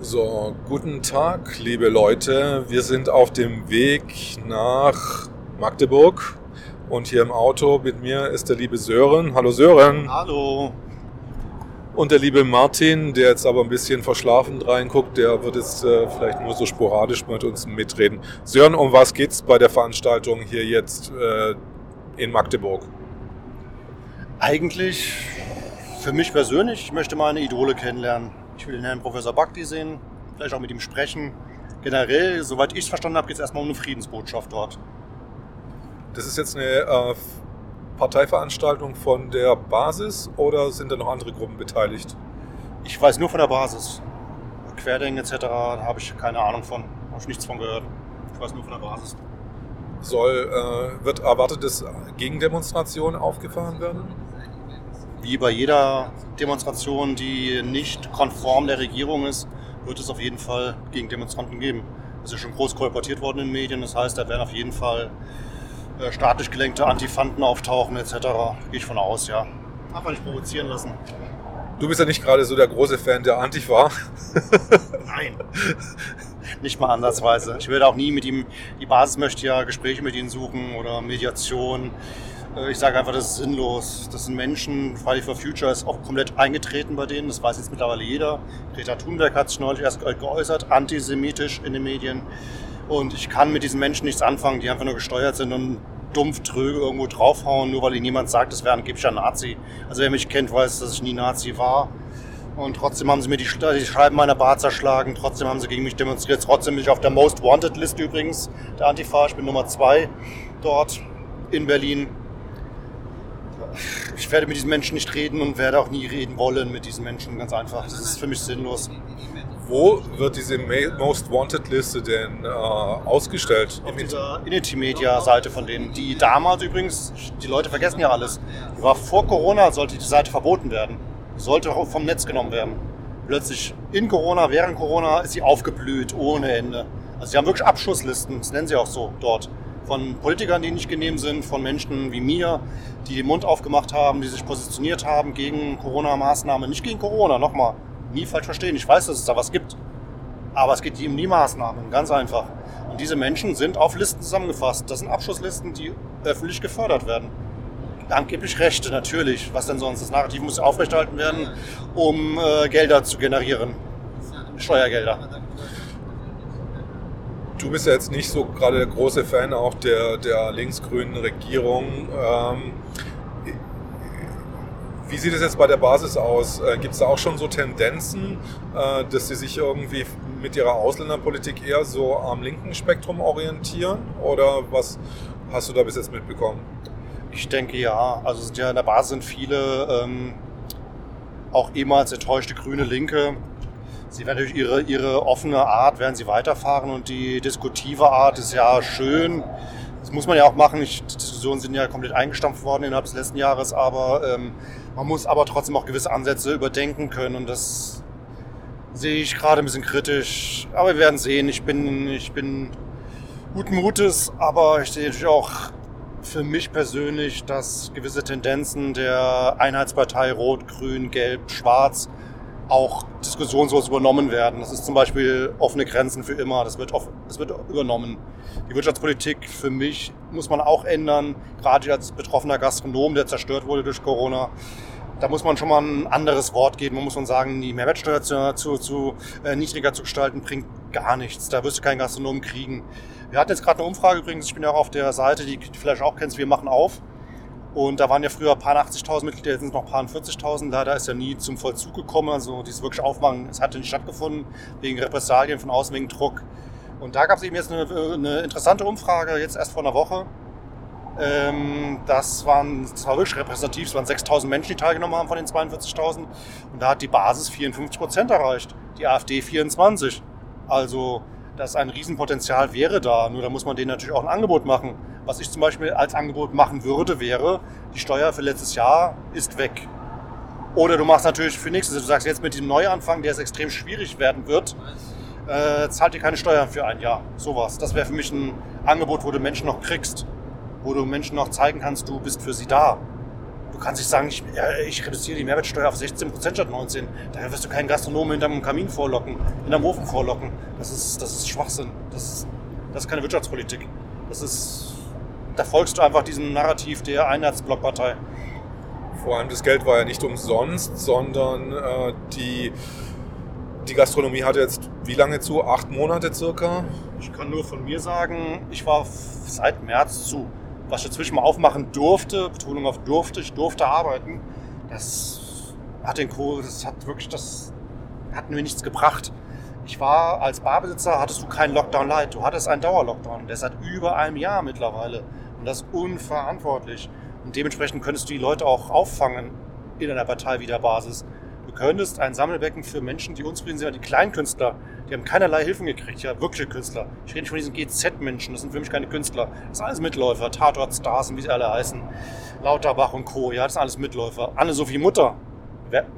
So, guten Tag, liebe Leute. Wir sind auf dem Weg nach Magdeburg und hier im Auto mit mir ist der liebe Sören. Hallo Sören. Hallo. Und der liebe Martin, der jetzt aber ein bisschen verschlafend reinguckt, der wird jetzt äh, vielleicht nur so sporadisch mit uns mitreden. Sören, um was geht's bei der Veranstaltung hier jetzt äh, in Magdeburg? Eigentlich für mich persönlich, ich möchte meine Idole kennenlernen. Ich will den Herrn Professor Bakti sehen, vielleicht auch mit ihm sprechen. Generell, soweit ich es verstanden habe, geht es erstmal um eine Friedensbotschaft dort. Das ist jetzt eine äh, Parteiveranstaltung von der Basis oder sind da noch andere Gruppen beteiligt? Ich weiß nur von der Basis. Querdenken etc. Habe ich keine Ahnung von. Habe ich nichts von gehört. Ich weiß nur von der Basis. Soll, äh, wird erwartet, dass Gegendemonstrationen aufgefahren werden? Wie bei jeder Demonstration, die nicht konform der Regierung ist, wird es auf jeden Fall gegen Demonstranten geben. Das ist schon groß kolportiert worden in den Medien. Das heißt, da werden auf jeden Fall äh, staatlich gelenkte Antifanten auftauchen etc. Gehe ich von aus, ja. Einfach nicht provozieren lassen. Du bist ja nicht gerade so der große Fan der Antifa. Nein. Nicht mal ansatzweise. Ich würde auch nie mit ihm, die Basis möchte ja Gespräche mit ihnen suchen oder Mediation. Äh, ich sage einfach, das ist sinnlos. Das sind Menschen, Friday for Future ist auch komplett eingetreten bei denen, das weiß jetzt mittlerweile jeder. Greta Thunberg hat sich neulich erst geäußert, antisemitisch in den Medien. Und ich kann mit diesen Menschen nichts anfangen, die einfach nur gesteuert sind und dumpf tröge irgendwo draufhauen, nur weil ihnen niemand sagt, das wäre angeblich ein Nazi. Also wer mich kennt, weiß, dass ich nie Nazi war. Und trotzdem haben sie mir die, die Scheiben meiner Bar zerschlagen, trotzdem haben sie gegen mich demonstriert. Trotzdem bin ich auf der Most Wanted List übrigens, der Antifa. Ich bin Nummer zwei dort in Berlin ich werde mit diesen Menschen nicht reden und werde auch nie reden wollen mit diesen Menschen, ganz einfach. Das ist für mich sinnlos. Wo wird diese Most Wanted Liste denn äh, ausgestellt? Auf dieser Inity Media Seite von denen, die damals übrigens, die Leute vergessen ja alles, die war vor Corona, sollte die Seite verboten werden. Die sollte vom Netz genommen werden. Plötzlich in Corona, während Corona ist sie aufgeblüht ohne Ende. Also sie haben wirklich Abschusslisten, das nennen sie auch so dort von Politikern, die nicht genehm sind, von Menschen wie mir, die den Mund aufgemacht haben, die sich positioniert haben gegen Corona-Maßnahmen. Nicht gegen Corona, nochmal, nie falsch verstehen. Ich weiß, dass es da was gibt. Aber es geht um die Maßnahmen, ganz einfach. Und diese Menschen sind auf Listen zusammengefasst. Das sind Abschlusslisten, die öffentlich gefördert werden. Angeblich Rechte, natürlich. Was denn sonst? Das Narrativ muss aufrechterhalten werden, um äh, Gelder zu generieren. Steuergelder. Du bist ja jetzt nicht so gerade der große Fan auch der, der linksgrünen Regierung. Ähm, wie sieht es jetzt bei der Basis aus? Äh, Gibt es da auch schon so Tendenzen, äh, dass sie sich irgendwie mit ihrer Ausländerpolitik eher so am linken Spektrum orientieren? Oder was hast du da bis jetzt mitbekommen? Ich denke ja. Also sind ja in der Basis sind viele ähm, auch ehemals enttäuschte grüne Linke, Sie werden durch ihre, ihre offene Art, werden sie weiterfahren und die diskutive Art ist ja schön. Das muss man ja auch machen. Ich, die Diskussionen sind ja komplett eingestampft worden innerhalb des letzten Jahres, aber ähm, man muss aber trotzdem auch gewisse Ansätze überdenken können und das sehe ich gerade ein bisschen kritisch. Aber wir werden sehen. Ich bin, ich bin guten Mutes, aber ich sehe natürlich auch für mich persönlich, dass gewisse Tendenzen der Einheitspartei Rot, Grün, Gelb, Schwarz auch diskussionslos übernommen werden. Das ist zum Beispiel offene Grenzen für immer. Das wird, off, das wird übernommen. Die Wirtschaftspolitik für mich muss man auch ändern. Gerade als betroffener Gastronom, der zerstört wurde durch Corona. Da muss man schon mal ein anderes Wort geben. Man muss man sagen, die Mehrwertsteuer zu, zu, zu äh, niedriger zu gestalten, bringt gar nichts. Da wirst du keinen Gastronom kriegen. Wir hatten jetzt gerade eine Umfrage übrigens. Ich bin ja auch auf der Seite, die du vielleicht auch kennst. Wir machen auf. Und da waren ja früher ein paar 80.000 Mitglieder, jetzt sind es noch ein paar 40.000. Leider ist ja nie zum Vollzug gekommen. Also dieses wirklich Aufmachen, es hatte nicht stattgefunden, wegen Repressalien von außen, wegen Druck. Und da gab es eben jetzt eine, eine, interessante Umfrage, jetzt erst vor einer Woche. Ähm, das, waren, das war wirklich repräsentativ, es waren 6.000 Menschen, die teilgenommen haben von den 42.000. Und da hat die Basis 54 Prozent erreicht, die AfD 24. Also dass ein Riesenpotenzial wäre da. Nur da muss man denen natürlich auch ein Angebot machen. Was ich zum Beispiel als Angebot machen würde, wäre, die Steuer für letztes Jahr ist weg. Oder du machst natürlich für nächstes, du sagst jetzt mit dem Neuanfang, der es extrem schwierig werden wird, äh, zahlt ihr keine Steuern für ein Jahr. Sowas. Das wäre für mich ein Angebot, wo du Menschen noch kriegst. Wo du Menschen noch zeigen kannst, du bist für sie da. Du kannst nicht sagen, ich, ich reduziere die Mehrwertsteuer auf 16% statt 19%. Daher wirst du keinen Gastronomen hinterm Kamin vorlocken, hinterm Ofen vorlocken. Das ist, das ist Schwachsinn. Das ist, das ist keine Wirtschaftspolitik. Das ist, da folgst du einfach diesem Narrativ der Einheitsblockpartei. Vor allem das Geld war ja nicht umsonst, sondern äh, die, die Gastronomie hatte jetzt wie lange zu? Acht Monate circa? Ich kann nur von mir sagen, ich war seit März zu. Was ich dazwischen mal aufmachen durfte, Betonung auf durfte, ich durfte arbeiten, das hat den Kohl, das hat wirklich, das hat mir nichts gebracht. Ich war als Barbesitzer, hattest du keinen Lockdown Light, du hattest einen Dauerlockdown. Der ist seit über einem Jahr mittlerweile. Das ist unverantwortlich. Und dementsprechend könntest du die Leute auch auffangen in einer Partei wie der Basis. Du könntest ein Sammelbecken für Menschen, die unzufrieden sind, die Kleinkünstler, die haben keinerlei Hilfen gekriegt, ja, wirkliche Künstler. Ich rede nicht von diesen GZ-Menschen, das sind für mich keine Künstler. Das sind alles Mitläufer, Tatort-Stars und wie sie alle heißen. Lauterbach und Co., ja, das sind alles Mitläufer. Anne-Sophie Mutter,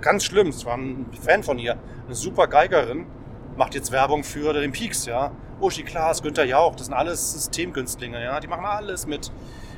ganz schlimm, ich war ein Fan von ihr, eine super Geigerin, macht jetzt Werbung für den Peaks, ja. Uschi Klaas, Günther Jauch, das sind alles Systemkünstlinge, ja, die machen alles mit.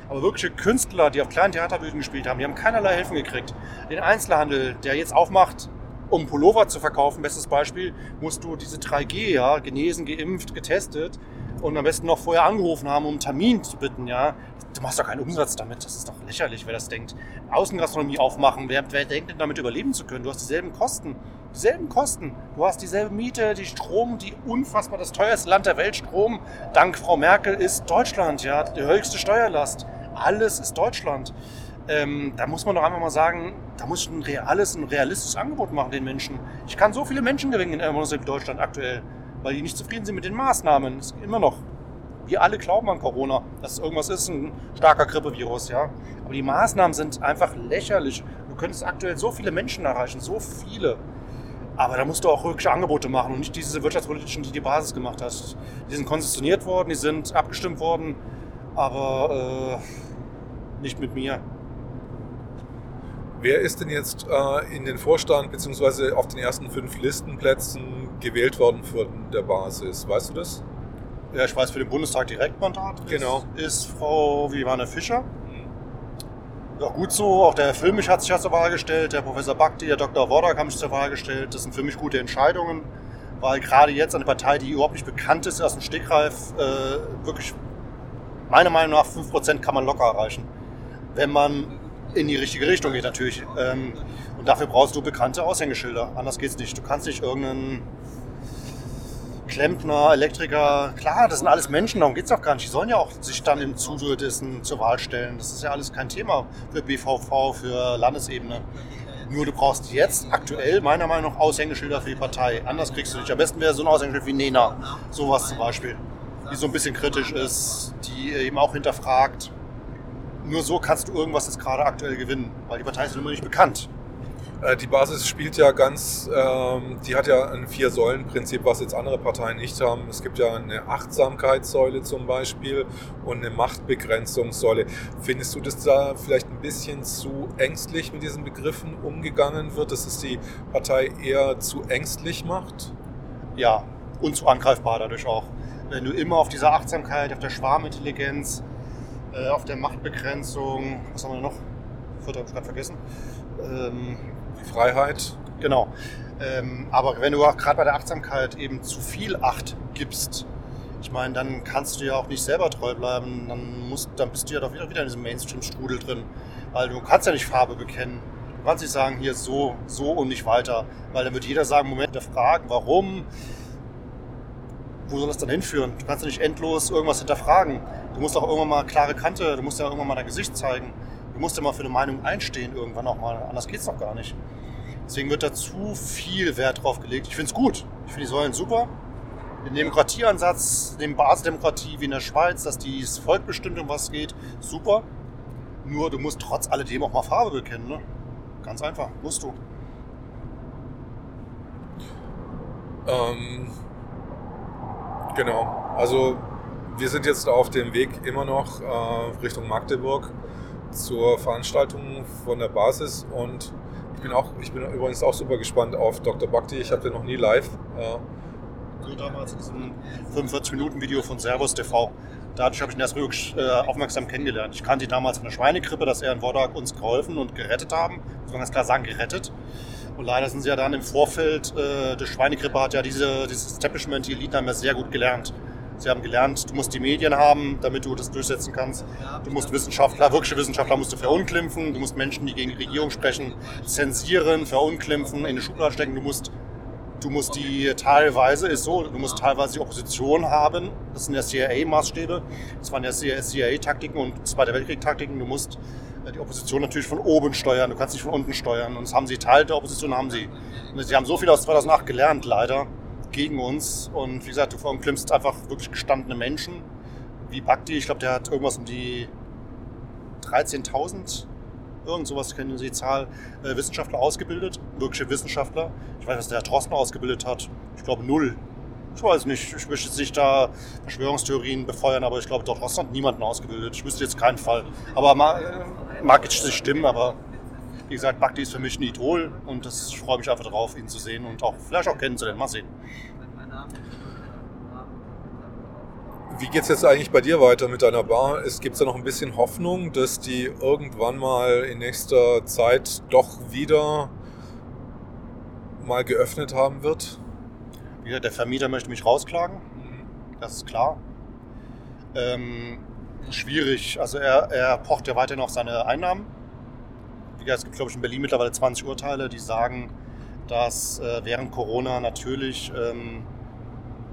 Aber wirkliche Künstler, die auf kleinen Theaterbühnen gespielt haben, die haben keinerlei Hilfen gekriegt. Den Einzelhandel, der jetzt aufmacht, um Pullover zu verkaufen, bestes Beispiel, musst du diese 3G, ja, genesen, geimpft, getestet und am besten noch vorher angerufen haben, um einen Termin zu bitten, ja. Du machst doch keinen Umsatz damit, das ist doch lächerlich, wer das denkt. Außengastronomie aufmachen, wer, wer denkt denn damit überleben zu können? Du hast dieselben Kosten, dieselben Kosten. Du hast dieselbe Miete, die Strom, die unfassbar das teuerste Land der Welt, Strom, dank Frau Merkel, ist Deutschland, ja, die höchste Steuerlast. Alles ist Deutschland. Ähm, da muss man doch einfach mal sagen, da muss ich ein reales, ein realistisches Angebot machen den Menschen. Ich kann so viele Menschen gewinnen in Deutschland aktuell, weil die nicht zufrieden sind mit den Maßnahmen. Das immer noch wir alle glauben an Corona, dass es irgendwas ist, ein starker Grippevirus, ja. Aber die Maßnahmen sind einfach lächerlich. Du könntest aktuell so viele Menschen erreichen, so viele. Aber da musst du auch wirkliche Angebote machen und nicht diese wirtschaftspolitischen, die die Basis gemacht hat. Die sind konzessioniert worden, die sind abgestimmt worden, aber äh, nicht mit mir. Wer ist denn jetzt äh, in den Vorstand bzw. auf den ersten fünf Listenplätzen gewählt worden von der Basis? Weißt du das? Ja, ich weiß, für den Bundestag Direktmandat genau. ist, ist Frau Viviane Fischer. Mhm. Ja, gut so. Auch der Herr Filmich hat sich ja zur Wahl gestellt, der Professor Bakti, der Dr. Wodak haben sich zur Wahl gestellt. Das sind für mich gute Entscheidungen, weil gerade jetzt eine Partei, die überhaupt nicht bekannt ist, aus dem Stegreif, äh, wirklich, meiner Meinung nach, 5% kann man locker erreichen. Wenn man in die richtige Richtung geht natürlich. Ähm, und dafür brauchst du bekannte Aushängeschilder. Anders geht's nicht. Du kannst nicht irgendeinen Klempner, Elektriker, klar, das sind alles Menschen, darum geht es auch gar nicht. Die sollen ja auch sich dann im Zuge dessen zur Wahl stellen. Das ist ja alles kein Thema für BVV, für Landesebene. Nur du brauchst jetzt aktuell meiner Meinung nach Aushängeschilder für die Partei. Anders kriegst du nicht. Am besten wäre so ein Aushängeschild wie Nena. Sowas zum Beispiel. Die so ein bisschen kritisch ist, die eben auch hinterfragt. Nur so kannst du irgendwas jetzt gerade aktuell gewinnen, weil die Partei ist immer nicht bekannt. Äh, die Basis spielt ja ganz, ähm, die hat ja ein Vier-Säulen-Prinzip, was jetzt andere Parteien nicht haben. Es gibt ja eine Achtsamkeitssäule zum Beispiel und eine Machtbegrenzungssäule. Findest du, dass da vielleicht ein bisschen zu ängstlich mit diesen Begriffen umgegangen wird, dass es die Partei eher zu ängstlich macht? Ja, und zu angreifbar dadurch auch. Wenn du immer auf dieser Achtsamkeit, auf der Schwarmintelligenz, äh, auf der Machtbegrenzung, was haben wir noch? Vierte habe ich gerade vergessen. Ähm, Freiheit. Genau. Ähm, aber wenn du auch gerade bei der Achtsamkeit eben zu viel Acht gibst, ich meine, dann kannst du ja auch nicht selber treu bleiben. Dann, musst, dann bist du ja doch wieder, wieder in diesem Mainstream-Strudel drin. Weil du kannst ja nicht Farbe bekennen. Du kannst nicht sagen, hier so, so und nicht weiter. Weil dann wird jeder sagen, Moment, der fragen, warum? Wo soll das dann hinführen? Du kannst ja nicht endlos irgendwas hinterfragen. Du musst auch irgendwann mal klare Kante, du musst ja irgendwann mal dein Gesicht zeigen. Du musst ja mal für eine Meinung einstehen irgendwann auch mal. Anders geht es doch gar nicht. Deswegen wird da zu viel Wert drauf gelegt. Ich finde es gut. Ich finde die Säulen super. Den Demokratieansatz, den Basisdemokratie wie in der Schweiz, dass das Volk bestimmt, um was geht, super. Nur du musst trotz alledem auch mal Farbe bekennen. Ne? Ganz einfach, musst du. Ähm, genau. Also wir sind jetzt auf dem Weg immer noch äh, Richtung Magdeburg zur Veranstaltung von der Basis und ich bin auch, ich bin übrigens auch super gespannt auf Dr. Bhakti. Ich habe den noch nie live äh, damals in diesem 45-Minuten-Video von Servus TV. Dadurch habe ich ihn erst wirklich äh, aufmerksam kennengelernt. Ich kannte ihn damals von der Schweinegrippe, dass er in Wodak uns geholfen und gerettet haben. Muss man ganz klar sagen, gerettet. Und leider sind sie ja dann im Vorfeld, äh, der Schweinegrippe hat ja diese, dieses Establishment, die Eliten haben ja sehr gut gelernt. Sie haben gelernt, du musst die Medien haben, damit du das durchsetzen kannst. Du musst Wissenschaftler, wirkliche Wissenschaftler musst du verunglimpfen. Du musst Menschen, die gegen die Regierung sprechen, zensieren, verunglimpfen, in eine Schublade stecken. Du musst Du musst die teilweise, ist so, du musst teilweise die Opposition haben. Das sind ja CIA-Maßstäbe. Das waren ja CIA-Taktiken und Zweiter Weltkrieg-Taktiken. Du musst äh, die Opposition natürlich von oben steuern. Du kannst nicht von unten steuern. Und das haben sie, Teil der Opposition haben sie. Sie haben so viel aus 2008 gelernt, leider, gegen uns. Und wie gesagt, du verunglimpfst einfach wirklich gestandene Menschen. Wie Bhakti, ich glaube, der hat irgendwas um die 13.000 irgend sowas kennen Sie die Zahl, äh, Wissenschaftler ausgebildet, wirkliche Wissenschaftler. Ich weiß, was der Herr Drosten ausgebildet hat. Ich glaube null. Ich weiß nicht, ich möchte nicht da Verschwörungstheorien befeuern, aber ich glaube, Drosten hat niemanden ausgebildet. Ich wüsste jetzt keinen Fall. Aber mag, äh, mag jetzt nicht stimmen, aber wie gesagt, Bhakti ist für mich ein Idol und das, ich freue mich einfach darauf, ihn zu sehen und auch vielleicht auch kennenzulernen. Mal sehen. Wie geht es jetzt eigentlich bei dir weiter mit deiner Bar? Es gibt da noch ein bisschen Hoffnung, dass die irgendwann mal in nächster Zeit doch wieder mal geöffnet haben wird? Ja, der Vermieter möchte mich rausklagen. Das ist klar. Ähm, schwierig. Also er, er pocht ja weiterhin auf seine Einnahmen. Gesagt, es gibt, glaube ich, in Berlin mittlerweile 20 Urteile, die sagen, dass äh, während Corona natürlich ähm,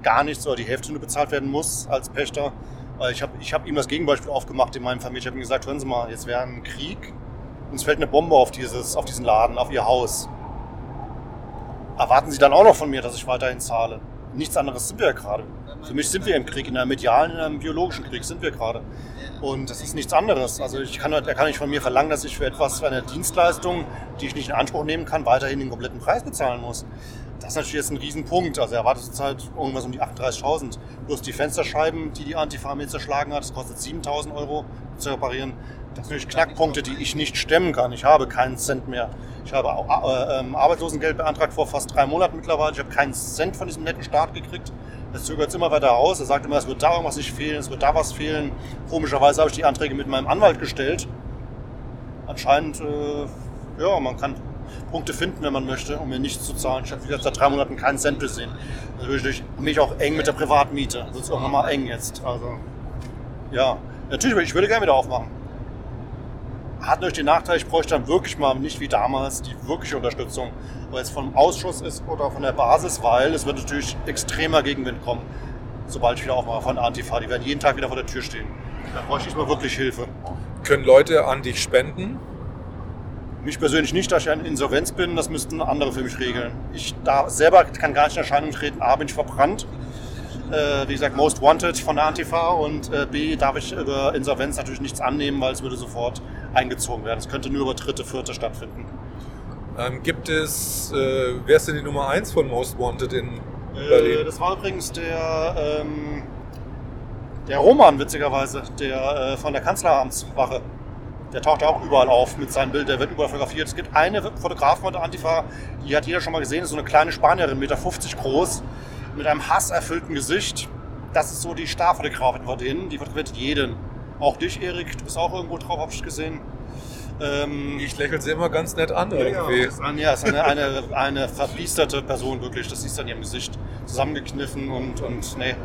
gar nichts oder die Hälfte nur bezahlt werden muss als Pächter. Weil ich habe ich hab ihm das Gegenbeispiel aufgemacht in meinem Familie. Ich habe ihm gesagt, hören Sie mal, jetzt wäre ein Krieg und es fällt eine Bombe auf, dieses, auf diesen Laden, auf Ihr Haus. Erwarten Sie dann auch noch von mir, dass ich weiterhin zahle? Nichts anderes sind wir ja gerade. Für mich sind wir im Krieg, in einem medialen, in einem biologischen Krieg sind wir gerade. Und das ist nichts anderes. Also ich kann, er kann nicht von mir verlangen, dass ich für etwas, für eine Dienstleistung, die ich nicht in Anspruch nehmen kann, weiterhin den kompletten Preis bezahlen muss. Das ist natürlich jetzt ein Riesenpunkt. Also er erwartet zurzeit irgendwas um die 38.000. Plus die Fensterscheiben, die die Antifa-Armee zerschlagen hat, das kostet 7.000 Euro zu reparieren. Das sind natürlich Knackpunkte, die ich nicht stemmen kann. Ich habe keinen Cent mehr. Ich habe äh, ähm, Arbeitslosengeld beantragt vor fast drei Monaten mittlerweile. Ich habe keinen Cent von diesem netten Staat gekriegt. Es zögert es immer weiter aus. Er sagt immer, es wird da irgendwas nicht fehlen, es wird da was fehlen. Komischerweise habe ich die Anträge mit meinem Anwalt gestellt. Anscheinend, äh, ja, man kann Punkte finden, wenn man möchte, um mir nichts zu zahlen. Ich habe jetzt seit drei Monaten keinen Cent gesehen. Natürlich mich auch eng mit der Privatmiete. Das ist auch nochmal eng jetzt. Also, ja, natürlich, ich würde gerne wieder aufmachen. Hat natürlich den Nachteil, ich bräuchte dann wirklich mal nicht wie damals die wirkliche Unterstützung, weil es vom Ausschuss ist oder von der Basis, weil es wird natürlich extremer Gegenwind kommen, sobald ich wieder aufmache von Antifa. Die werden jeden Tag wieder vor der Tür stehen. Da bräuchte ich mal wirklich Hilfe. Können Leute an dich spenden? Mich persönlich nicht, da ich in Insolvenz bin, das müssten andere für mich regeln. Ich da selber kann gar nicht in Erscheinung treten. A, bin ich verbrannt. Äh, wie gesagt, most wanted von der Antifa. Und äh, B, darf ich über Insolvenz natürlich nichts annehmen, weil es würde sofort eingezogen werden. Es könnte nur über dritte, vierte stattfinden. Ähm, gibt es, äh, wer ist denn die Nummer 1 von Most Wanted in äh, Berlin? das war übrigens der, ähm, der Roman, witzigerweise, der äh, von der Kanzleramtswache. Der taucht auch überall auf mit seinem Bild, der wird überall fotografiert. Es gibt eine Fotografin von der Antifa, die hat jeder schon mal gesehen, ist so eine kleine Spanierin, 1,50 Meter groß, mit einem hasserfüllten Gesicht. Das ist so die Starfotografin von denen, die fotografiert jeden. Auch dich, Erik, du bist auch irgendwo drauf, habe ich gesehen. Ähm, ich lächle sie immer ganz nett an irgendwie. Ja, ist, ein, ja, ist eine, eine, eine verbiesterte Person wirklich. Das siehst du an ihrem Gesicht zusammengekniffen und, und nee.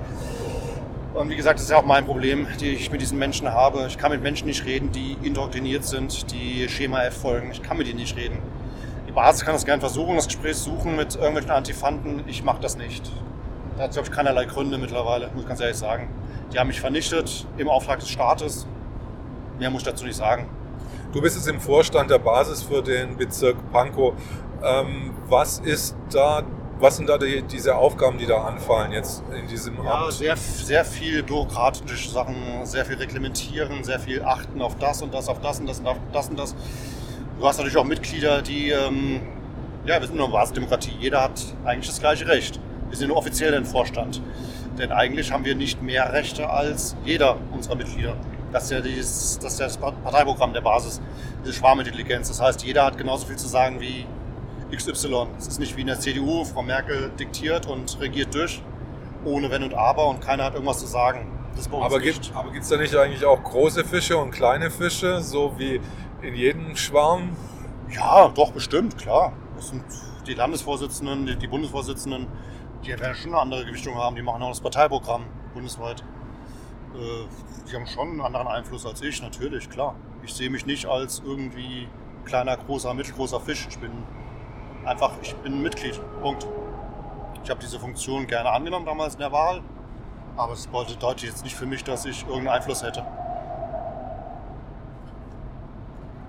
Und wie gesagt, das ist ja auch mein Problem, die ich mit diesen Menschen habe. Ich kann mit Menschen nicht reden, die indoktriniert sind, die Schema F folgen. Ich kann mit ihnen nicht reden. Die Basis kann das gerne versuchen, das Gespräch suchen mit irgendwelchen Antifanten. Ich mache das nicht. Da hat es, glaube ich, keinerlei Gründe mittlerweile, muss ich ganz ehrlich sagen. Die haben mich vernichtet im Auftrag des Staates. Mehr muss ich dazu nicht sagen. Du bist jetzt im Vorstand der Basis für den Bezirk Pankow. Ähm, was ist da was sind da die, diese Aufgaben, die da anfallen jetzt in diesem ja, Amt? Sehr, sehr viel bürokratische Sachen, sehr viel reglementieren, sehr viel achten auf das und das, auf das und das und auf das und das. Du hast natürlich auch Mitglieder, die, ähm, ja, wir sind nur eine Basisdemokratie. Jeder hat eigentlich das gleiche Recht. Wir sind nur offiziell ein Vorstand. Denn eigentlich haben wir nicht mehr Rechte als jeder unserer Mitglieder. Das ist ja dieses, das, ist das Parteiprogramm der Basis, diese Schwarmintelligenz. Das heißt, jeder hat genauso viel zu sagen wie XY. Es ist nicht wie in der CDU, Frau Merkel diktiert und regiert durch, ohne Wenn und Aber und keiner hat irgendwas zu sagen. Aber gibt es da nicht eigentlich auch große Fische und kleine Fische, so wie in jedem Schwarm? Ja, doch, bestimmt, klar. Das sind die Landesvorsitzenden, die Bundesvorsitzenden, die werden schon eine andere Gewichtung haben. Die machen auch das Parteiprogramm bundesweit. Äh, die haben schon einen anderen Einfluss als ich, natürlich, klar. Ich sehe mich nicht als irgendwie kleiner, großer, mittelgroßer Fisch. Ich bin einfach, ich bin Mitglied. Punkt. Ich habe diese Funktion gerne angenommen damals in der Wahl, aber es bedeutet jetzt nicht für mich, dass ich irgendeinen Einfluss hätte.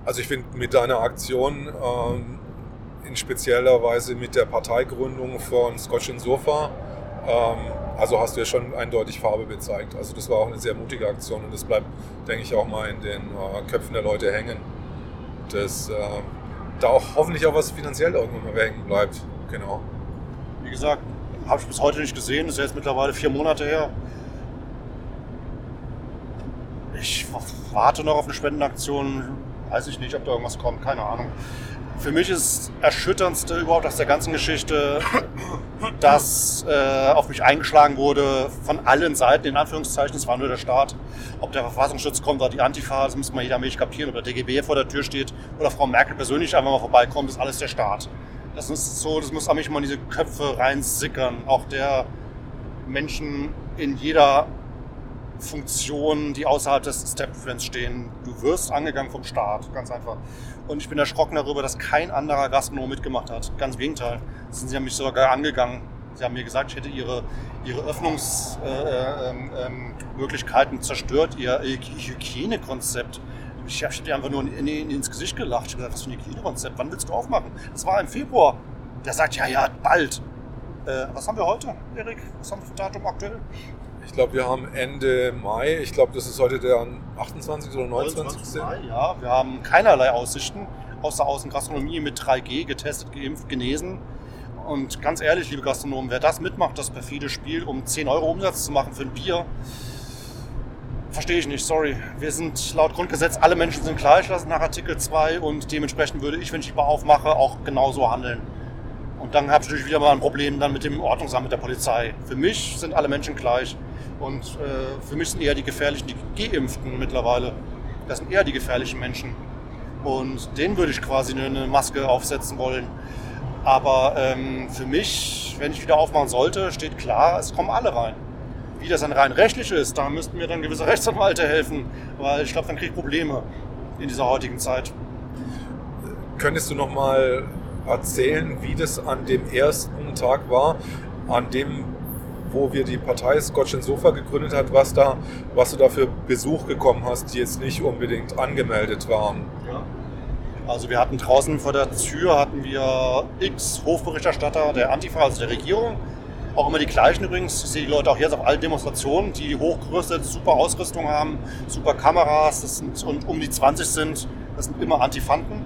Also ich finde mit deiner Aktion ähm, in spezieller Weise mit der Parteigründung von Scotch Sofa, ähm, also hast du ja schon eindeutig Farbe gezeigt. Also das war auch eine sehr mutige Aktion und das bleibt, denke ich, auch mal in den äh, Köpfen der Leute hängen. Dass äh, da auch hoffentlich auch was finanziell irgendwann mal hängen bleibt. Genau. Wie gesagt, habe ich bis heute nicht gesehen. Das ist jetzt mittlerweile vier Monate her. Ich warte noch auf eine Spendenaktion. Weiß ich nicht, ob da irgendwas kommt. Keine Ahnung. Für mich ist das Erschütterndste überhaupt aus der ganzen Geschichte, dass äh, auf mich eingeschlagen wurde von allen Seiten, in Anführungszeichen, es war nur der Staat. Ob der Verfassungsschutz kommt oder die Antifa, das muss mal jeder Milch kapieren, oder der DGB vor der Tür steht oder Frau Merkel persönlich einfach mal vorbeikommt, ist alles der Staat. Das ist so, das muss mich mal in diese Köpfe reinsickern. Auch der Menschen in jeder Funktion, die außerhalb des Establishments stehen. Du wirst angegangen vom Staat, ganz einfach. Und ich bin erschrocken darüber, dass kein anderer Gastronom mitgemacht hat. Ganz im Gegenteil. Sie haben mich sogar angegangen. Sie haben mir gesagt, ich hätte ihre, ihre Öffnungsmöglichkeiten äh, ähm, zerstört, ihr Hygienekonzept. Ich habe dir einfach nur in, in, ins Gesicht gelacht. Ich habe gesagt, was für ein Hygienekonzept? Wann willst du aufmachen? Das war im Februar. Der sagt, ja, ja, bald. Äh, was haben wir heute, Erik? Was haben wir für Datum aktuell? Ich glaube, wir haben Ende Mai. Ich glaube, das ist heute der 28. oder 29. Mai, ja. Wir haben keinerlei Aussichten, außer Außengastronomie mit 3G, getestet, geimpft, genesen. Und ganz ehrlich, liebe Gastronomen, wer das mitmacht, das perfide Spiel, um 10 Euro Umsatz zu machen für ein Bier, verstehe ich nicht, sorry. Wir sind laut Grundgesetz, alle Menschen sind gleich, das ist nach Artikel 2 und dementsprechend würde ich, wenn ich die Bar aufmache, auch genauso handeln. Und dann habe ich natürlich wieder mal ein Problem dann mit dem Ordnungsamt, mit der Polizei. Für mich sind alle Menschen gleich. Und äh, für mich sind eher die gefährlichen, die Geimpften mittlerweile. Das sind eher die gefährlichen Menschen. Und denen würde ich quasi eine Maske aufsetzen wollen. Aber ähm, für mich, wenn ich wieder aufmachen sollte, steht klar, es kommen alle rein. Wie das dann rein rechtlich ist, da müssten mir dann gewisse Rechtsanwälte helfen, weil ich glaube, dann kriege ich Probleme in dieser heutigen Zeit. Könntest du noch mal erzählen, wie das an dem ersten Tag war, an dem wo wir die Partei Scotch Sofa gegründet hat, was, da, was du da für Besuch gekommen hast, die jetzt nicht unbedingt angemeldet waren. Ja. Also wir hatten draußen vor der Tür hatten wir x Hofberichterstatter der Antifa, also der Regierung. Auch immer die gleichen übrigens. Ich sehe die Leute auch jetzt auf allen Demonstrationen, die hochgerüstet, super Ausrüstung haben, super Kameras das sind, und um die 20 sind. Das sind immer Antifanten.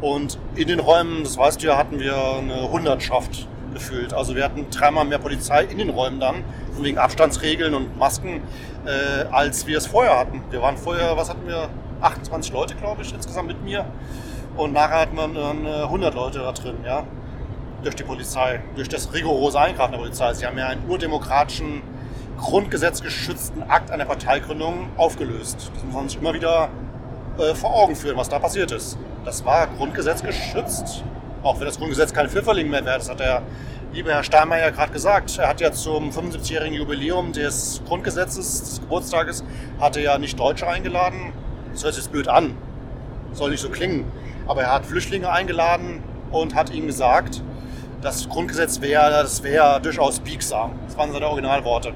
Und in den Räumen, das weißt du ja, hatten wir eine Hundertschaft gefühlt. Also wir hatten dreimal mehr Polizei in den Räumen dann, wegen Abstandsregeln und Masken, äh, als wir es vorher hatten. Wir waren vorher, was hatten wir, 28 Leute, glaube ich, insgesamt mit mir. Und nachher hatten wir dann 100 Leute da drin, ja, durch die Polizei, durch das rigorose Eingreifen der Polizei. Sie haben ja einen urdemokratischen, grundgesetzgeschützten Akt einer Parteigründung aufgelöst. Das muss man sich immer wieder äh, vor Augen führen, was da passiert ist. Das war grundgesetzgeschützt auch wenn das Grundgesetz kein Pfifferling mehr wäre. Das hat der liebe Herr Steinmeier gerade gesagt. Er hat ja zum 75-jährigen Jubiläum des Grundgesetzes, des Geburtstages, hatte ja nicht Deutsche eingeladen. Das hört sich jetzt blöd an. Soll nicht so klingen. Aber er hat Flüchtlinge eingeladen und hat ihnen gesagt, das Grundgesetz wäre, das wäre durchaus biegsam. Das waren seine Originalworte.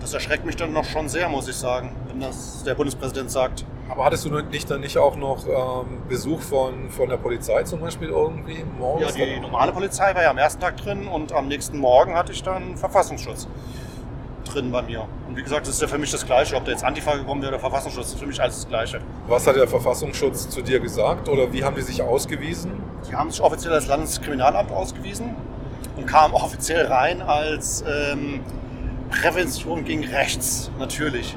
Das erschreckt mich dann noch schon sehr, muss ich sagen, wenn das der Bundespräsident sagt. Aber hattest du nicht dann nicht auch noch ähm, Besuch von, von der Polizei zum Beispiel irgendwie morgens? Ja, die normale Polizei war ja am ersten Tag drin und am nächsten Morgen hatte ich dann Verfassungsschutz drin bei mir. Und wie gesagt, das ist ja für mich das Gleiche. Ob da jetzt Antifa gekommen wäre oder Verfassungsschutz, ist für mich alles das Gleiche. Was hat der Verfassungsschutz zu dir gesagt oder wie haben die sich ausgewiesen? Die haben sich offiziell als Landeskriminalamt ausgewiesen und kamen offiziell rein als ähm, Prävention gegen rechts, natürlich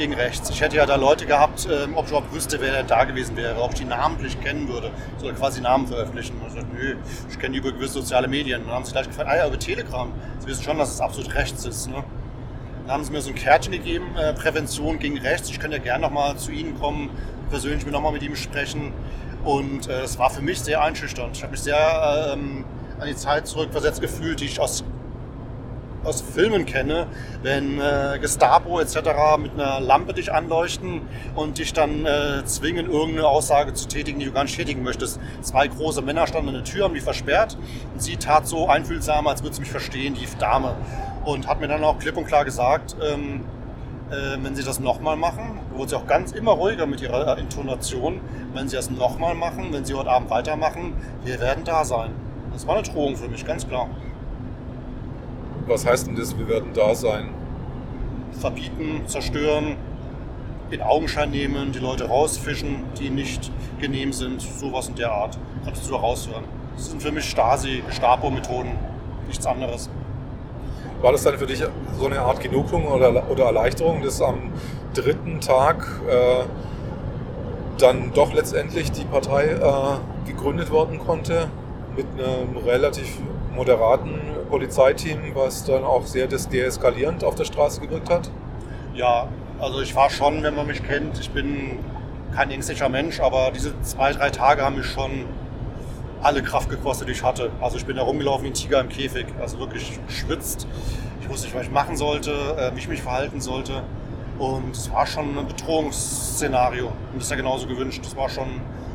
gegen rechts. Ich hätte ja da Leute gehabt, ähm, ob ich überhaupt wüsste, wer da gewesen wäre, ob ich die namentlich kennen würde. Soll quasi Namen veröffentlichen. Und ich sagte, nö, ich kenne die über gewisse soziale Medien. Dann haben sie gleich gefragt, ah ja, über Telegram. Sie wissen schon, dass es absolut rechts ist. Ne? Dann haben sie mir so ein Kärtchen gegeben, äh, Prävention gegen rechts. Ich könnte ja gerne nochmal zu Ihnen kommen, persönlich nochmal mit ihm sprechen. Und äh, es war für mich sehr einschüchternd. Ich habe mich sehr ähm, an die Zeit zurückversetzt gefühlt, die ich aus aus Filmen kenne, wenn äh, Gestapo etc. mit einer Lampe dich anleuchten und dich dann äh, zwingen, irgendeine Aussage zu tätigen, die du gar nicht tätigen möchtest. Zwei große Männer standen an der Tür, haben die versperrt und sie tat so einfühlsam, als würde sie mich verstehen, die Dame. Und hat mir dann auch klipp und klar gesagt, ähm, äh, wenn sie das nochmal machen, wurde sie auch ganz immer ruhiger mit ihrer Intonation, wenn sie das nochmal machen, wenn sie heute Abend weitermachen, wir werden da sein. Das war eine Drohung für mich, ganz klar. Was heißt denn das, wir werden da sein? Verbieten, zerstören, in Augenschein nehmen, die Leute rausfischen, die nicht genehm sind, sowas in der Art. Konntest du raushören. Das sind für mich Stasi, Gestapo-Methoden, nichts anderes. War das dann für dich so eine Art Genugtuung oder, oder Erleichterung, dass am dritten Tag äh, dann doch letztendlich die Partei äh, gegründet worden konnte mit einem relativ moderaten Polizeiteam, was dann auch sehr deeskalierend auf der Straße gewirkt hat? Ja, also ich war schon, wenn man mich kennt, ich bin kein ängstlicher Mensch, aber diese zwei, drei Tage haben mich schon alle Kraft gekostet, die ich hatte. Also ich bin da rumgelaufen wie ein Tiger im Käfig, also wirklich geschwitzt. Ich wusste nicht, was ich machen sollte, äh, wie ich mich verhalten sollte. Und es war schon ein Bedrohungsszenario. Und das ist ja genauso gewünscht. Es war schon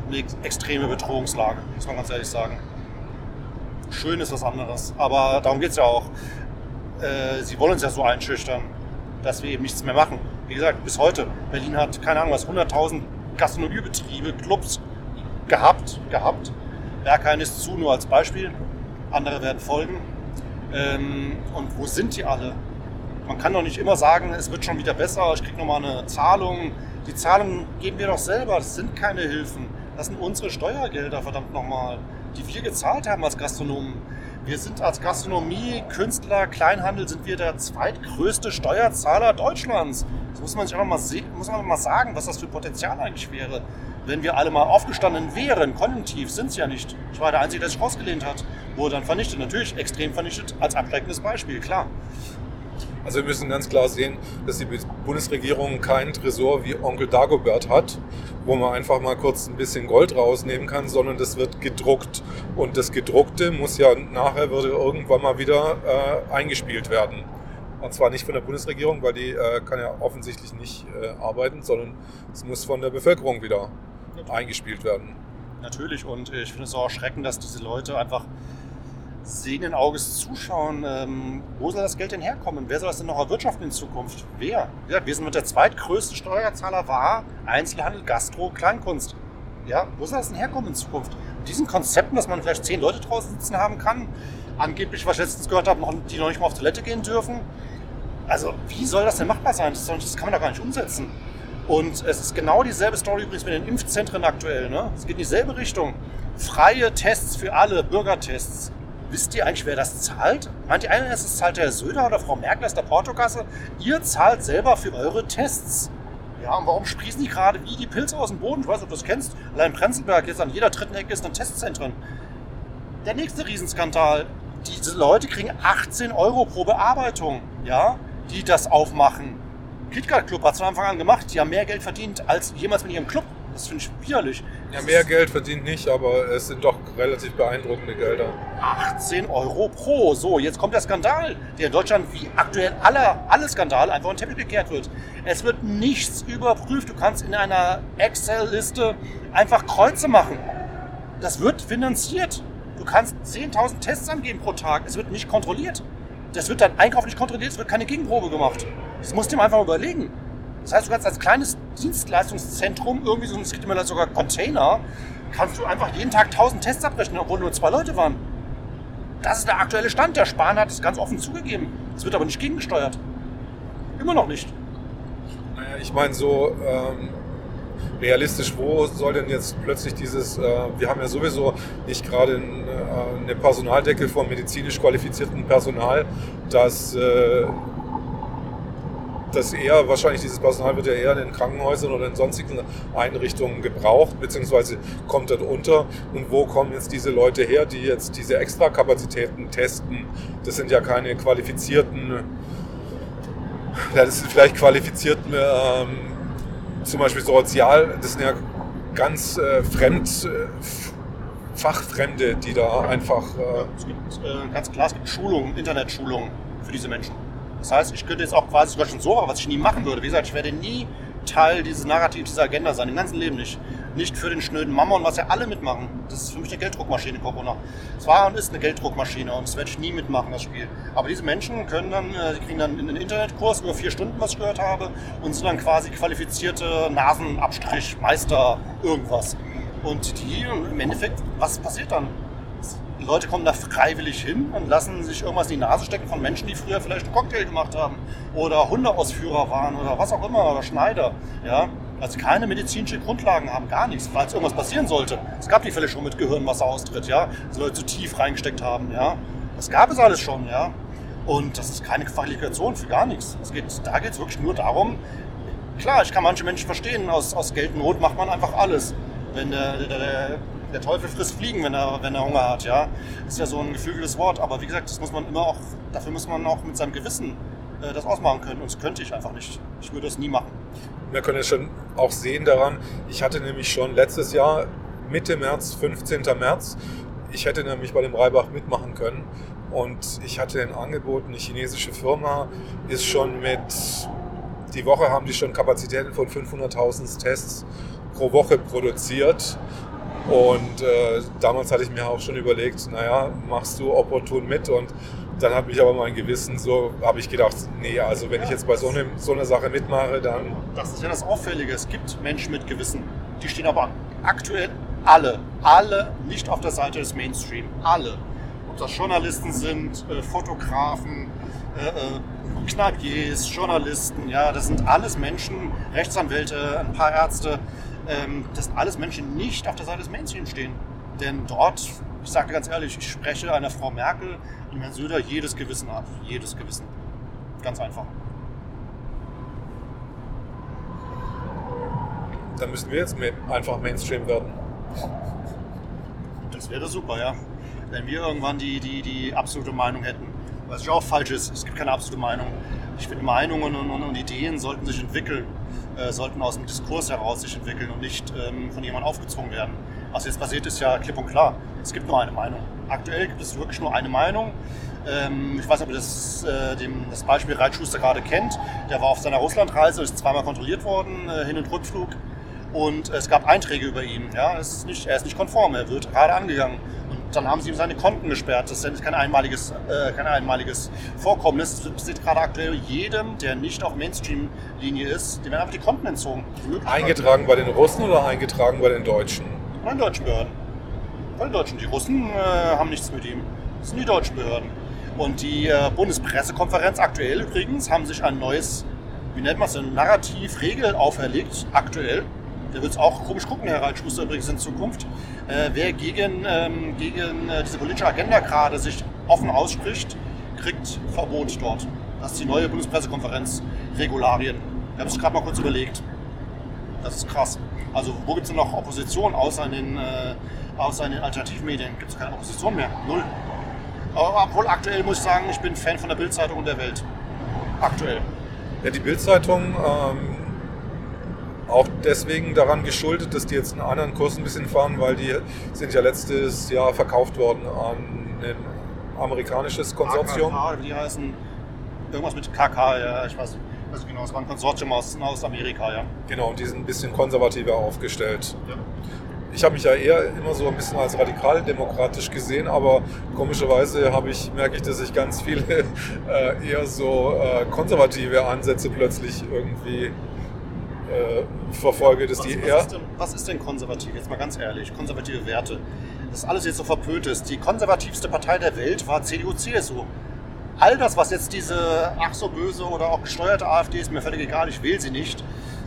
eine extreme Bedrohungslage, muss man ganz ehrlich sagen. Schön ist was anderes. Aber darum geht es ja auch. Äh, sie wollen uns ja so einschüchtern, dass wir eben nichts mehr machen. Wie gesagt, bis heute. Berlin hat, keine Ahnung was, 100.000 Gastronomiebetriebe, Clubs gehabt. gehabt. Berghain ist zu, nur als Beispiel. Andere werden folgen. Ähm, und wo sind die alle? Man kann doch nicht immer sagen, es wird schon wieder besser, ich kriege nochmal eine Zahlung. Die Zahlungen geben wir doch selber, das sind keine Hilfen. Das sind unsere Steuergelder, verdammt nochmal die wir gezahlt haben als Gastronomen. Wir sind als Gastronomie, Künstler, Kleinhandel, sind wir der zweitgrößte Steuerzahler Deutschlands. Das muss man sich einfach mal, muss man mal sagen, was das für Potenzial eigentlich wäre. Wenn wir alle mal aufgestanden wären, konjunktiv sind es ja nicht. Ich war der Einzige, der sich rausgelehnt hat. Wurde dann vernichtet. Natürlich extrem vernichtet als abschreckendes Beispiel, klar. Also wir müssen ganz klar sehen, dass die Bundesregierung keinen Tresor wie Onkel Dagobert hat, wo man einfach mal kurz ein bisschen Gold rausnehmen kann, sondern das wird gedruckt. Und das Gedruckte muss ja nachher würde irgendwann mal wieder äh, eingespielt werden. Und zwar nicht von der Bundesregierung, weil die äh, kann ja offensichtlich nicht äh, arbeiten, sondern es muss von der Bevölkerung wieder eingespielt werden. Natürlich und ich finde es auch erschreckend, dass diese Leute einfach sehenden Auges zuschauen, ähm, wo soll das Geld denn herkommen? Wer soll das denn noch erwirtschaften in Zukunft? Wer? Ja, wir sind mit der zweitgrößte Steuerzahler war Einzelhandel, Gastro, Kleinkunst. Ja, wo soll das denn herkommen in Zukunft? Mit diesen Konzepten, dass man vielleicht zehn Leute draußen sitzen haben kann, angeblich, was ich letztens gehört habe, die noch nicht mal auf Toilette gehen dürfen. Also, wie soll das denn machbar sein? Das, das kann man doch gar nicht umsetzen. Und es ist genau dieselbe Story übrigens mit den Impfzentren aktuell. Ne? Es geht in dieselbe Richtung. Freie Tests für alle, Bürgertests. Wisst ihr eigentlich, wer das zahlt? Meint ihr einer, das zahlt der Söder oder Frau Merkel aus der Portokasse? Ihr zahlt selber für eure Tests. Ja, und warum sprießen die gerade wie die Pilze aus dem Boden? Ich weiß nicht, ob du das kennst. Allein Prenzlberg, jetzt an jeder dritten Ecke ist ein Testzentrum. Der nächste Riesenskandal. Diese Leute kriegen 18 Euro pro Bearbeitung, ja, die das aufmachen. KitKat Club hat es von Anfang an gemacht. Die haben mehr Geld verdient als jemals mit ihrem Club. Das finde ich widerlich. Ja, mehr Geld verdient nicht, aber es sind doch relativ beeindruckende Gelder. 18 Euro pro. So, jetzt kommt der Skandal, der in Deutschland wie aktuell alle, alle Skandale einfach in den Teppich gekehrt wird. Es wird nichts überprüft. Du kannst in einer Excel-Liste einfach Kreuze machen. Das wird finanziert. Du kannst 10.000 Tests angeben pro Tag. Es wird nicht kontrolliert. Das wird dein Einkauf nicht kontrolliert. Es wird keine Gegenprobe gemacht. Das musst du ihm einfach überlegen. Das heißt, du kannst als kleines Dienstleistungszentrum, irgendwie so, es gibt immer sogar Container, kannst du einfach jeden Tag 1000 Tests abrechnen, obwohl nur zwei Leute waren. Das ist der aktuelle Stand. Der Spahn hat es ganz offen zugegeben. Es wird aber nicht gegengesteuert. Immer noch nicht. Naja, ich meine so ähm, realistisch, wo soll denn jetzt plötzlich dieses, äh, wir haben ja sowieso nicht gerade äh, eine Personaldecke von medizinisch qualifiziertem Personal, das äh, das eher, wahrscheinlich dieses Personal wird ja eher in den Krankenhäusern oder in sonstigen Einrichtungen gebraucht, beziehungsweise kommt dort unter. Und wo kommen jetzt diese Leute her, die jetzt diese Extrakapazitäten testen? Das sind ja keine qualifizierten, ja, das sind vielleicht qualifizierten, ähm, zum Beispiel sozial, das sind ja ganz äh, fremd, äh, Fachfremde, die da einfach. Äh es gibt äh, ganz klar, es gibt Schulungen, Internetschulungen für diese Menschen. Das heißt, ich könnte jetzt auch quasi sogar schon so, was ich nie machen würde. Wie gesagt, ich werde nie Teil dieses Narrativs, dieser Agenda sein, im ganzen Leben nicht. Nicht für den schnöden Mammon, was ja alle mitmachen. Das ist für mich eine Gelddruckmaschine, Corona. Es war und ist eine Gelddruckmaschine und das werde ich nie mitmachen, das Spiel. Aber diese Menschen können dann, äh, die kriegen dann einen Internetkurs über vier Stunden, was ich gehört habe, und sind dann quasi qualifizierte Nasenabstrich, Meister, irgendwas. Und die, im Endeffekt, was passiert dann? Leute kommen da freiwillig hin und lassen sich irgendwas in die Nase stecken von Menschen, die früher vielleicht einen Cocktail gemacht haben oder Hundeausführer waren oder was auch immer oder Schneider. Ja? Also keine medizinische Grundlagen haben, gar nichts, falls irgendwas passieren sollte. Es gab die Fälle schon mit Gehirnwasseraustritt, ja, dass Leute zu tief reingesteckt haben, ja. Das gab es alles schon, ja. Und das ist keine Qualifikation für gar nichts. Geht, da geht es wirklich nur darum, klar, ich kann manche Menschen verstehen, aus, aus Geldnot macht man einfach alles. Wenn der, der, der der Teufel frisst Fliegen, wenn er, wenn er Hunger hat, ja. Ist ja so ein geflügeltes Wort, aber wie gesagt, das muss man immer auch, dafür muss man auch mit seinem Gewissen äh, das ausmachen können. Und das könnte ich einfach nicht. Ich würde das nie machen. Wir können es schon auch sehen daran, ich hatte nämlich schon letztes Jahr, Mitte März, 15. März, ich hätte nämlich bei dem Reibach mitmachen können. Und ich hatte ein Angebot, eine chinesische Firma ist schon mit, die Woche haben die schon Kapazitäten von 500.000 Tests pro Woche produziert. Und äh, damals hatte ich mir auch schon überlegt, naja, machst du opportun mit? Und dann hat mich aber mein Gewissen so, habe ich gedacht, nee, also wenn ich jetzt bei so, einem, so einer Sache mitmache, dann... Das ist ja das Auffällige, es gibt Menschen mit Gewissen, die stehen aber aktuell alle, alle nicht auf der Seite des Mainstream, alle. Ob das Journalisten sind, äh, Fotografen, äh, äh, Knackiers, Journalisten, ja, das sind alles Menschen, Rechtsanwälte, ein paar Ärzte, ähm, das sind alles Menschen, die nicht auf der Seite des Mainstream stehen. Denn dort, ich sage ganz ehrlich, ich spreche einer Frau Merkel und Herrn Söder jedes Gewissen ab. Jedes Gewissen. Ganz einfach. Dann müssen wir jetzt einfach Mainstream werden. Das wäre super, ja. Wenn wir irgendwann die, die, die absolute Meinung hätten. Was ja auch falsch ist, es gibt keine absolute Meinung. Ich finde, Meinungen und, und, Ideen sollten sich entwickeln. Äh, sollten aus dem Diskurs heraus sich entwickeln und nicht ähm, von jemandem aufgezwungen werden. Was jetzt passiert, ist ja klipp und klar. Es gibt nur eine Meinung. Aktuell gibt es wirklich nur eine Meinung. Ähm, ich weiß nicht, ob ihr das, äh, dem, das Beispiel Reitschuster gerade kennt. Der war auf seiner Russlandreise, ist zweimal kontrolliert worden, äh, Hin- und Rückflug. Und es gab Einträge über ihn. Ja? Ist nicht, er ist nicht konform, er wird gerade angegangen dann haben sie ihm seine Konten gesperrt. Das ist kein einmaliges, äh, kein einmaliges Vorkommnis. Das passiert gerade aktuell jedem, der nicht auf Mainstream-Linie ist, dem werden einfach die Konten entzogen. Eingetragen bei den Russen oder eingetragen bei den Deutschen? Bei den deutschen Behörden. Bei den Deutschen. Die Russen äh, haben nichts mit ihm. Das sind die deutschen Behörden. Und die äh, Bundespressekonferenz aktuell übrigens haben sich ein neues, wie nennt man es, Narrativ, Regel auferlegt, aktuell. Der wird es auch komisch gucken, Herr Reitschuster, übrigens in Zukunft äh, wer gegen, ähm, gegen äh, diese politische Agenda gerade sich offen ausspricht, kriegt Verbot dort. Das ist die neue Bundespressekonferenz, Regularien. Wir haben es gerade mal kurz überlegt. Das ist krass. Also wo gibt es denn noch Opposition außer in den, äh, außer in den Alternativmedien? Gibt es keine Opposition mehr? Null. Aber obwohl aktuell muss ich sagen, ich bin Fan von der Bildzeitung und der Welt. Aktuell. Ja, die Bildzeitung ähm, auch deswegen daran geschuldet, dass die jetzt einen anderen Kurs ein bisschen fahren, weil die sind ja letztes Jahr verkauft worden an ein amerikanisches Konsortium. AKK, die heißen irgendwas mit KK, ja, ich weiß nicht. Also genau, es war ein Konsortium aus, aus Amerika, ja. Genau, und die sind ein bisschen konservativer aufgestellt. Ja. Ich habe mich ja eher immer so ein bisschen als radikal-demokratisch gesehen, aber komischerweise habe ich, merke ich, dass ich ganz viele äh, eher so äh, konservative Ansätze plötzlich irgendwie äh, verfolge, dass was, die was eher. Ist denn, was ist denn konservativ? Jetzt mal ganz ehrlich, konservative Werte. Das alles jetzt so verpönt ist. Die konservativste Partei der Welt war CDU, CSU. All das, was jetzt diese ach so böse oder auch gesteuerte AfD ist, mir völlig egal, ich will sie nicht.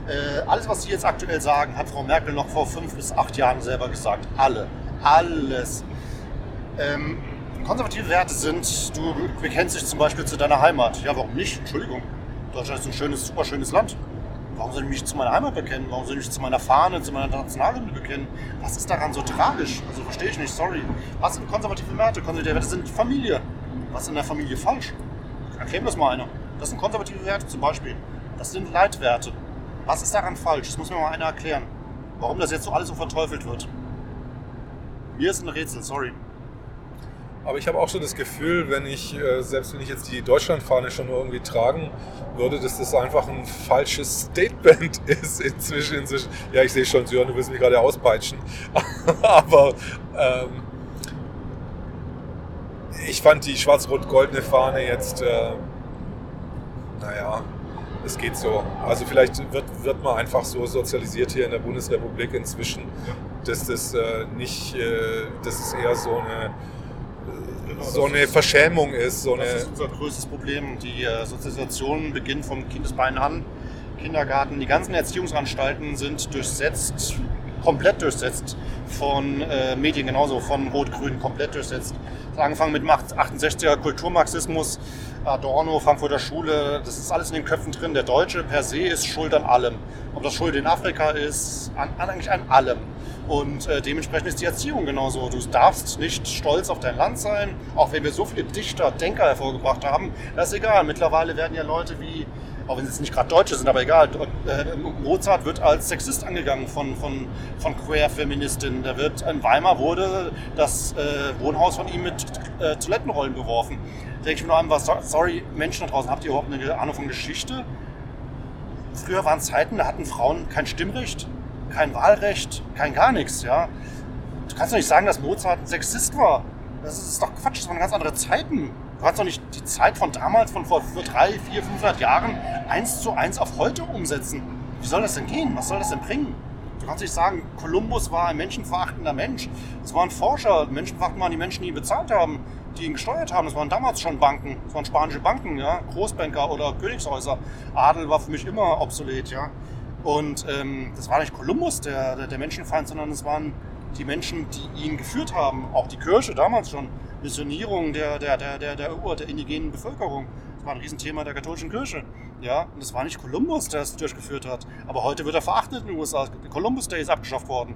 Äh, alles, was Sie jetzt aktuell sagen, hat Frau Merkel noch vor fünf bis acht Jahren selber gesagt. Alle. Alles. Ähm, konservative Werte sind, du bekennst dich zum Beispiel zu deiner Heimat. Ja, warum nicht? Entschuldigung. Deutschland ist ein schönes, super schönes Land. Warum soll ich mich zu meiner Heimat bekennen? Warum soll ich mich zu meiner Fahne, zu meiner Nationalhymne bekennen? Was ist daran so tragisch? Also verstehe ich nicht, sorry. Was sind konservative Werte? Konservative Werte sind Familie. Was ist in der Familie falsch? Erklär mir das mal einer. Das sind konservative Werte zum Beispiel. Das sind Leitwerte. Was ist daran falsch? Das muss mir mal einer erklären. Warum das jetzt so alles so verteufelt wird. Mir ist ein Rätsel, sorry. Aber ich habe auch schon das Gefühl, wenn ich, äh, selbst wenn ich jetzt die Deutschlandfahne schon irgendwie tragen würde, dass das einfach ein falsches Statement ist inzwischen. inzwischen. Ja, ich sehe schon, Sören, du willst mich gerade auspeitschen. Aber ähm, ich fand die schwarz-rot-goldene Fahne jetzt, äh, naja, es geht so. Also vielleicht wird, wird man einfach so sozialisiert hier in der Bundesrepublik inzwischen, dass das äh, nicht, äh, dass es eher so eine so eine Verschämung ist. So das ist unser größtes Problem. Die äh, Sozialisation beginnt vom Kindesbein an. Kindergarten, die ganzen Erziehungsanstalten sind durchsetzt, komplett durchsetzt von äh, Medien genauso, von Rot-Grün komplett durchsetzt. Angefangen mit 68er Kulturmarxismus, Adorno, Frankfurter Schule, das ist alles in den Köpfen drin. Der Deutsche per se ist schuld an allem. Ob das Schuld in Afrika ist, an, an eigentlich an allem. Und äh, dementsprechend ist die Erziehung genauso. Du darfst nicht stolz auf dein Land sein, auch wenn wir so viele Dichter, Denker hervorgebracht haben. Das ist egal. Mittlerweile werden ja Leute wie, auch wenn sie jetzt nicht gerade Deutsche sind, aber egal, äh, Mozart wird als Sexist angegangen von, von, von Queer-Feministinnen. Da wird in Weimar wurde das äh, Wohnhaus von ihm mit äh, Toilettenrollen beworfen. Da denke ich mir nur an, was, sorry, Menschen da draußen, habt ihr überhaupt eine Ahnung von Geschichte? Früher waren Zeiten, da hatten Frauen kein Stimmrecht kein Wahlrecht, kein gar nichts, ja. Du kannst doch nicht sagen, dass Mozart ein Sexist war. Das ist doch Quatsch, das waren ganz andere Zeiten. Du kannst doch nicht die Zeit von damals, von vor, vor drei, vier, 500 Jahren, eins zu eins auf heute umsetzen. Wie soll das denn gehen? Was soll das denn bringen? Du kannst nicht sagen, Kolumbus war ein menschenverachtender Mensch. Es waren Forscher. Menschenverachtend waren die Menschen, die ihn bezahlt haben, die ihn gesteuert haben. Das waren damals schon Banken. Das waren spanische Banken, ja. Großbanker oder Königshäuser. Adel war für mich immer obsolet, ja. Und ähm, das war nicht Kolumbus, der, der, der Menschenfeind, sondern es waren die Menschen, die ihn geführt haben. Auch die Kirche damals schon. Missionierung der, der, der, der, der, der indigenen Bevölkerung. Das war ein Riesenthema der katholischen Kirche. Ja, und es war nicht Kolumbus, der es durchgeführt hat. Aber heute wird er verachtet in den USA. Columbus Day ist abgeschafft worden.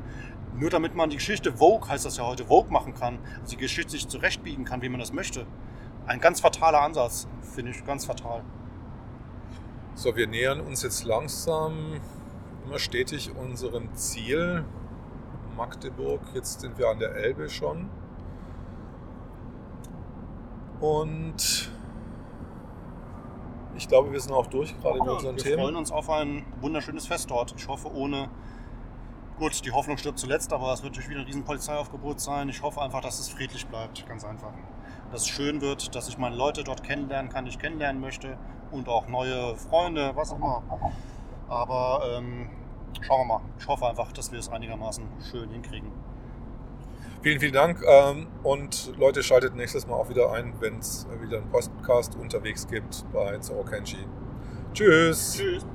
Nur damit man die Geschichte Vogue, heißt das ja heute, Vogue machen kann. Also die Geschichte sich zurechtbiegen kann, wie man das möchte. Ein ganz fataler Ansatz, finde ich, ganz fatal. So, wir nähern uns jetzt langsam immer stetig unserem Ziel. Magdeburg, jetzt sind wir an der Elbe schon. Und ich glaube, wir sind auch durch, gerade ja, mit unseren wir Themen. Wir freuen uns auf ein wunderschönes Fest dort. Ich hoffe, ohne. Gut, die Hoffnung stirbt zuletzt, aber es wird natürlich wieder ein riesen Polizeiaufgebot sein. Ich hoffe einfach, dass es friedlich bleibt, ganz einfach. Dass es schön wird, dass ich meine Leute dort kennenlernen kann, die ich kennenlernen möchte und auch neue Freunde, was auch immer. Aber ähm, schauen wir mal. Ich hoffe einfach, dass wir es einigermaßen schön hinkriegen. Vielen, vielen Dank. Ähm, und Leute, schaltet nächstes Mal auch wieder ein, wenn es wieder einen Podcast unterwegs gibt bei Zoro Kenji. Tschüss. Tschüss.